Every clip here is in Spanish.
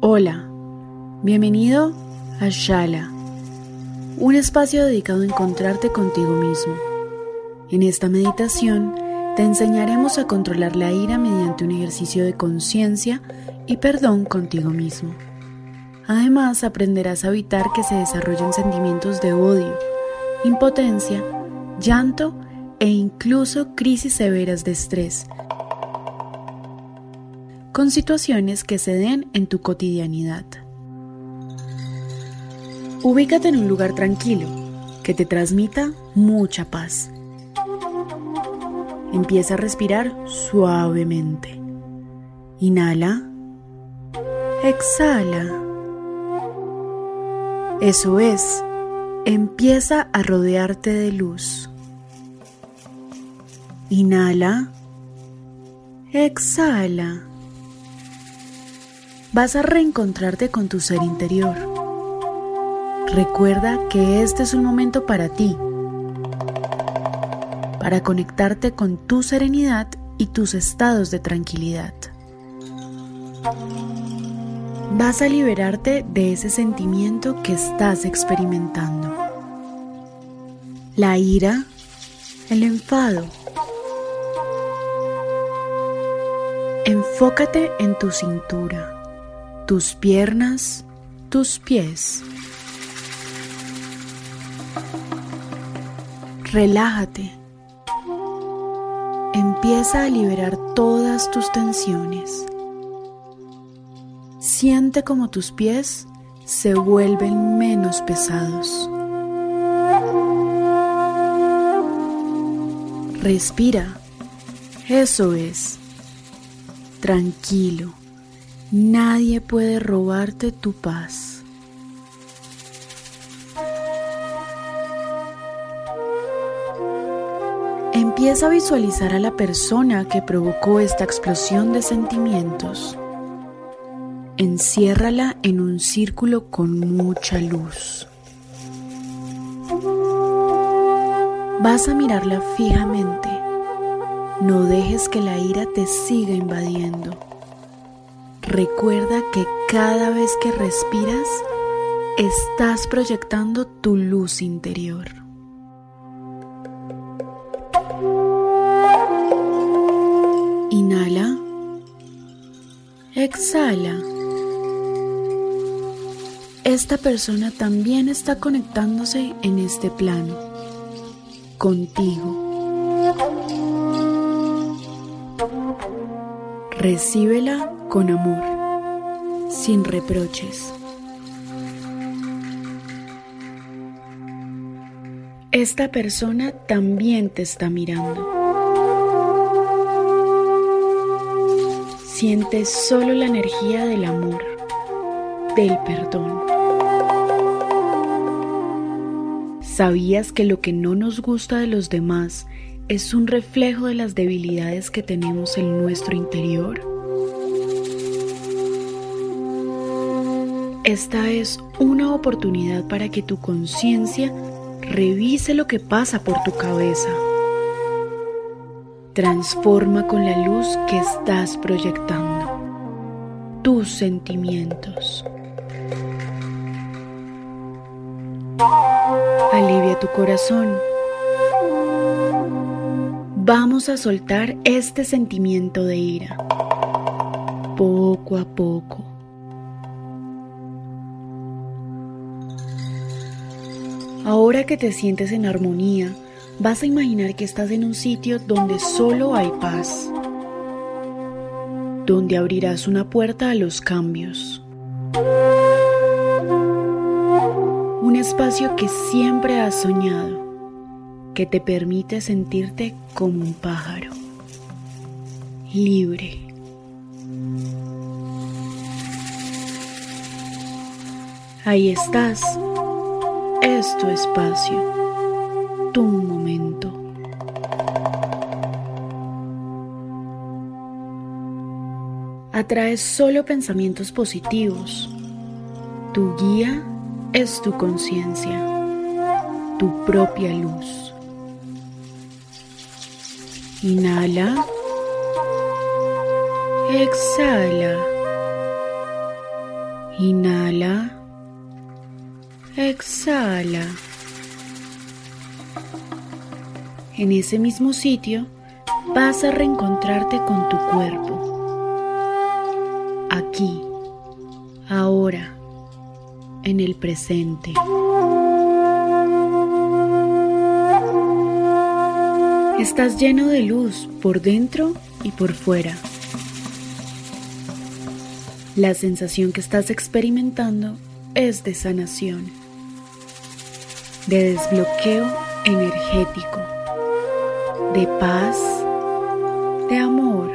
Hola, bienvenido a Shala, un espacio dedicado a encontrarte contigo mismo. En esta meditación te enseñaremos a controlar la ira mediante un ejercicio de conciencia y perdón contigo mismo. Además, aprenderás a evitar que se desarrollen sentimientos de odio, impotencia, llanto e incluso crisis severas de estrés con situaciones que se den en tu cotidianidad. Ubícate en un lugar tranquilo que te transmita mucha paz. Empieza a respirar suavemente. Inhala. Exhala. Eso es. Empieza a rodearte de luz. Inhala. Exhala vas a reencontrarte con tu ser interior. Recuerda que este es un momento para ti, para conectarte con tu serenidad y tus estados de tranquilidad. Vas a liberarte de ese sentimiento que estás experimentando. La ira, el enfado. Enfócate en tu cintura tus piernas, tus pies. Relájate. Empieza a liberar todas tus tensiones. Siente como tus pies se vuelven menos pesados. Respira. Eso es. Tranquilo. Nadie puede robarte tu paz. Empieza a visualizar a la persona que provocó esta explosión de sentimientos. Enciérrala en un círculo con mucha luz. Vas a mirarla fijamente. No dejes que la ira te siga invadiendo. Recuerda que cada vez que respiras, estás proyectando tu luz interior. Inhala. Exhala. Esta persona también está conectándose en este plano, contigo. Recíbela con amor, sin reproches. Esta persona también te está mirando. Sientes solo la energía del amor, del perdón. ¿Sabías que lo que no nos gusta de los demás es un reflejo de las debilidades que tenemos en nuestro interior? Esta es una oportunidad para que tu conciencia revise lo que pasa por tu cabeza. Transforma con la luz que estás proyectando tus sentimientos. Alivia tu corazón. Vamos a soltar este sentimiento de ira, poco a poco. Ahora que te sientes en armonía, vas a imaginar que estás en un sitio donde solo hay paz, donde abrirás una puerta a los cambios. Un espacio que siempre has soñado, que te permite sentirte como un pájaro, libre. Ahí estás, es tu espacio, tu momento. Atraes solo pensamientos positivos. Tu guía es tu conciencia, tu propia luz. Inhala. Exhala. Inhala. Exhala. En ese mismo sitio vas a reencontrarte con tu cuerpo. Aquí, ahora, en el presente. Estás lleno de luz por dentro y por fuera. La sensación que estás experimentando es de sanación de desbloqueo energético, de paz, de amor,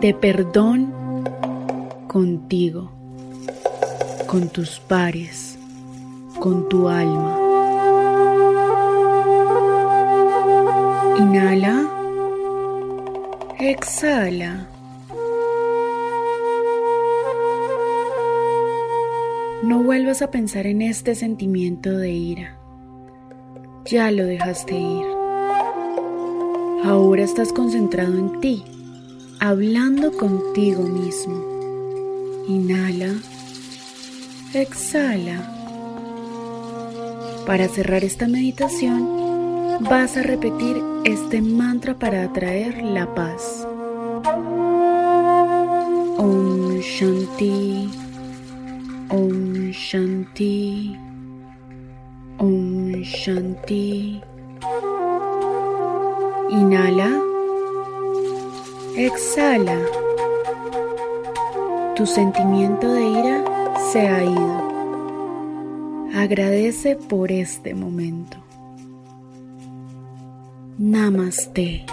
de perdón contigo, con tus pares, con tu alma. Inhala, exhala. No vuelvas a pensar en este sentimiento de ira. Ya lo dejaste ir. Ahora estás concentrado en ti, hablando contigo mismo. Inhala, exhala. Para cerrar esta meditación, vas a repetir este mantra para atraer la paz. Om Shanti. Om Shanti, Om Shanti. Inhala, exhala. Tu sentimiento de ira se ha ido. Agradece por este momento. Namaste.